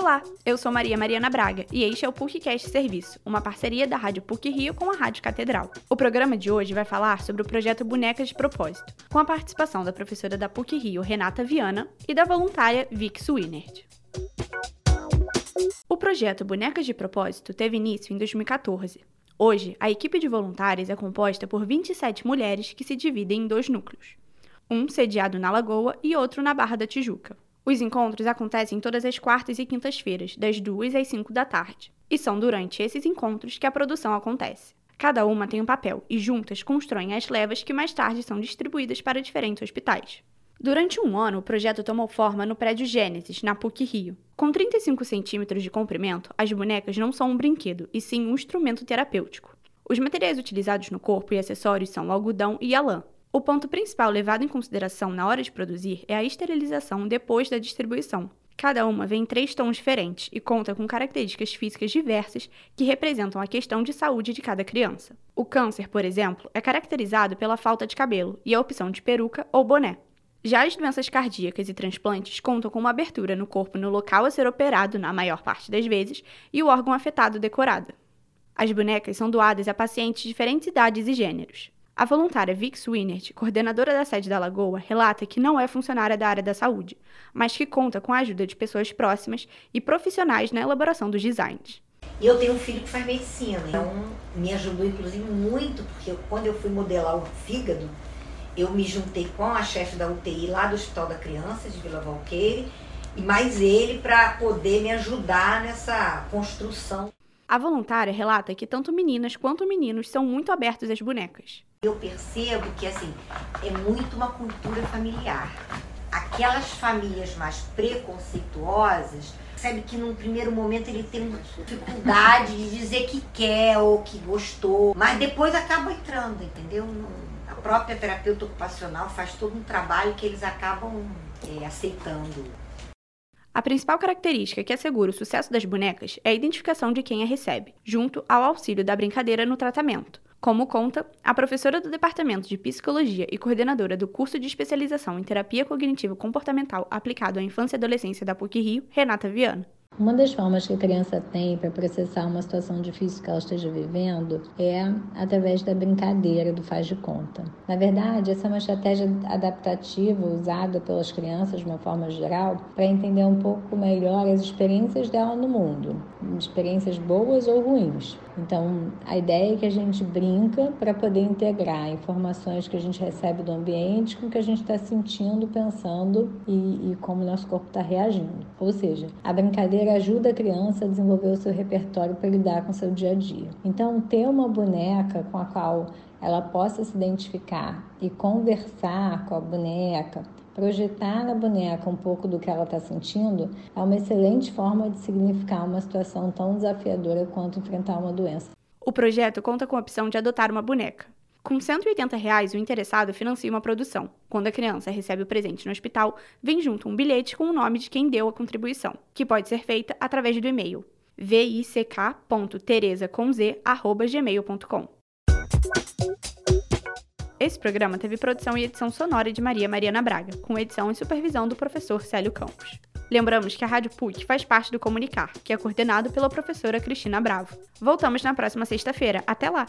Olá, eu sou Maria Mariana Braga e este é o PUCcast Serviço, uma parceria da Rádio PUC Rio com a Rádio Catedral. O programa de hoje vai falar sobre o projeto Bonecas de Propósito, com a participação da professora da PUC Rio, Renata Viana, e da voluntária Vic Swinert. O projeto Bonecas de Propósito teve início em 2014. Hoje, a equipe de voluntários é composta por 27 mulheres que se dividem em dois núcleos, um sediado na Lagoa e outro na Barra da Tijuca. Os encontros acontecem todas as quartas e quintas-feiras, das 2 às 5 da tarde. E são durante esses encontros que a produção acontece. Cada uma tem um papel e juntas constroem as levas que mais tarde são distribuídas para diferentes hospitais. Durante um ano, o projeto tomou forma no prédio Gênesis, na PUC Rio. Com 35 centímetros de comprimento, as bonecas não são um brinquedo, e sim um instrumento terapêutico. Os materiais utilizados no corpo e acessórios são o algodão e a lã, o ponto principal levado em consideração na hora de produzir é a esterilização depois da distribuição. Cada uma vem em três tons diferentes e conta com características físicas diversas que representam a questão de saúde de cada criança. O câncer, por exemplo, é caracterizado pela falta de cabelo e a opção de peruca ou boné. Já as doenças cardíacas e transplantes contam com uma abertura no corpo no local a ser operado, na maior parte das vezes, e o órgão afetado decorado. As bonecas são doadas a pacientes de diferentes idades e gêneros. A voluntária Vic Swinert, coordenadora da sede da Lagoa, relata que não é funcionária da área da saúde, mas que conta com a ajuda de pessoas próximas e profissionais na elaboração dos designs. Eu tenho um filho que faz medicina, então me ajudou inclusive muito, porque eu, quando eu fui modelar o fígado, eu me juntei com a chefe da UTI lá do Hospital da Criança, de Vila Valqueire, e mais ele para poder me ajudar nessa construção. A voluntária relata que tanto meninas quanto meninos são muito abertos às bonecas. Eu percebo que assim é muito uma cultura familiar. Aquelas famílias mais preconceituosas, percebe que num primeiro momento ele tem dificuldade de dizer que quer ou que gostou, mas depois acaba entrando, entendeu? A própria terapeuta ocupacional faz todo um trabalho que eles acabam é, aceitando. A principal característica que assegura o sucesso das bonecas é a identificação de quem a recebe, junto ao auxílio da brincadeira no tratamento como conta a professora do Departamento de Psicologia e coordenadora do curso de especialização em terapia cognitivo comportamental aplicado à infância e adolescência da PUC Rio, Renata Viana. Uma das formas que a criança tem para processar uma situação difícil que ela esteja vivendo é através da brincadeira, do faz de conta. Na verdade, essa é uma estratégia adaptativa usada pelas crianças de uma forma geral para entender um pouco melhor as experiências dela no mundo, experiências boas ou ruins. Então, a ideia é que a gente brinca para poder integrar informações que a gente recebe do ambiente com o que a gente está sentindo, pensando e, e como o nosso corpo está reagindo. Ou seja, a brincadeira ajuda a criança a desenvolver o seu repertório para lidar com o seu dia a dia. Então, ter uma boneca com a qual ela possa se identificar e conversar com a boneca, projetar na boneca um pouco do que ela está sentindo, é uma excelente forma de significar uma situação tão desafiadora quanto enfrentar uma doença. O projeto conta com a opção de adotar uma boneca. Com 180 reais, o interessado financia uma produção. Quando a criança recebe o presente no hospital, vem junto um bilhete com o nome de quem deu a contribuição, que pode ser feita através do e-mail vick.tereza.gmail.com. Esse programa teve produção e edição sonora de Maria Mariana Braga, com edição e supervisão do professor Célio Campos. Lembramos que a Rádio PUC faz parte do Comunicar, que é coordenado pela professora Cristina Bravo. Voltamos na próxima sexta-feira. Até lá!